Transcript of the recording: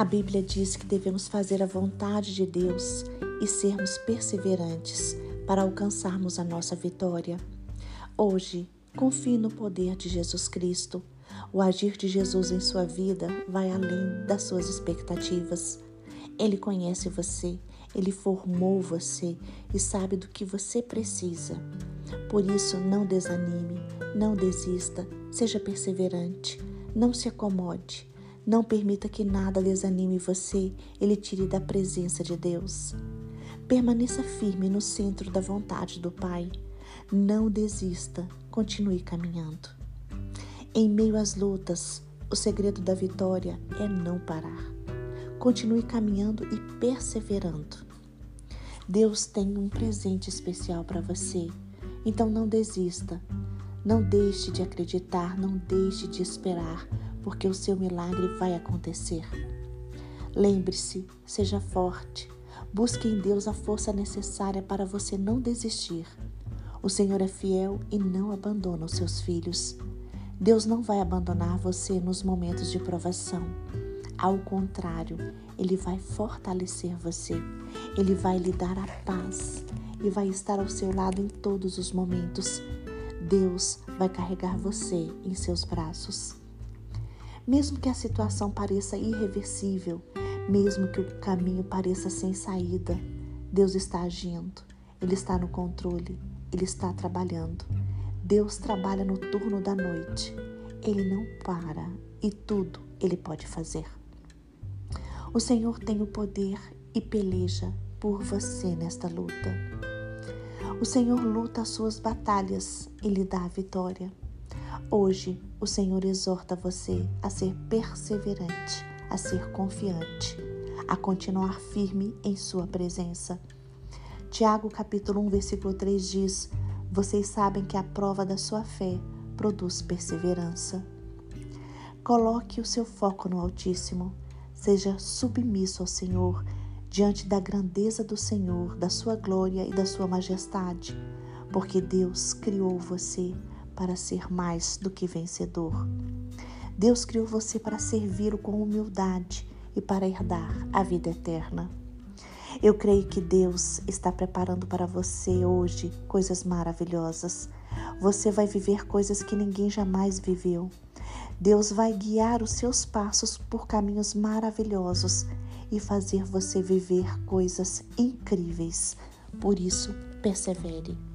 A Bíblia diz que devemos fazer a vontade de Deus e sermos perseverantes para alcançarmos a nossa vitória. Hoje, confie no poder de Jesus Cristo. O agir de Jesus em sua vida vai além das suas expectativas. Ele conhece você, ele formou você e sabe do que você precisa. Por isso, não desanime, não desista, seja perseverante, não se acomode. Não permita que nada desanime você e lhe tire da presença de Deus. Permaneça firme no centro da vontade do Pai. Não desista, continue caminhando. Em meio às lutas, o segredo da vitória é não parar. Continue caminhando e perseverando. Deus tem um presente especial para você, então não desista. Não deixe de acreditar, não deixe de esperar, porque o seu milagre vai acontecer. Lembre-se, seja forte. Busque em Deus a força necessária para você não desistir. O Senhor é fiel e não abandona os seus filhos. Deus não vai abandonar você nos momentos de provação. Ao contrário, Ele vai fortalecer você, Ele vai lhe dar a paz e vai estar ao seu lado em todos os momentos. Deus vai carregar você em seus braços. Mesmo que a situação pareça irreversível, mesmo que o caminho pareça sem saída, Deus está agindo, Ele está no controle, Ele está trabalhando. Deus trabalha no turno da noite. Ele não para e tudo Ele pode fazer. O Senhor tem o poder e peleja por você nesta luta. O Senhor luta as suas batalhas e lhe dá a vitória. Hoje, o Senhor exorta você a ser perseverante, a ser confiante, a continuar firme em sua presença. Tiago capítulo 1, versículo 3 diz: Vocês sabem que a prova da sua fé produz perseverança. Coloque o seu foco no Altíssimo Seja submisso ao Senhor diante da grandeza do Senhor, da sua glória e da sua majestade, porque Deus criou você para ser mais do que vencedor. Deus criou você para servir-o com humildade e para herdar a vida eterna. Eu creio que Deus está preparando para você hoje coisas maravilhosas. Você vai viver coisas que ninguém jamais viveu. Deus vai guiar os seus passos por caminhos maravilhosos e fazer você viver coisas incríveis. Por isso, persevere.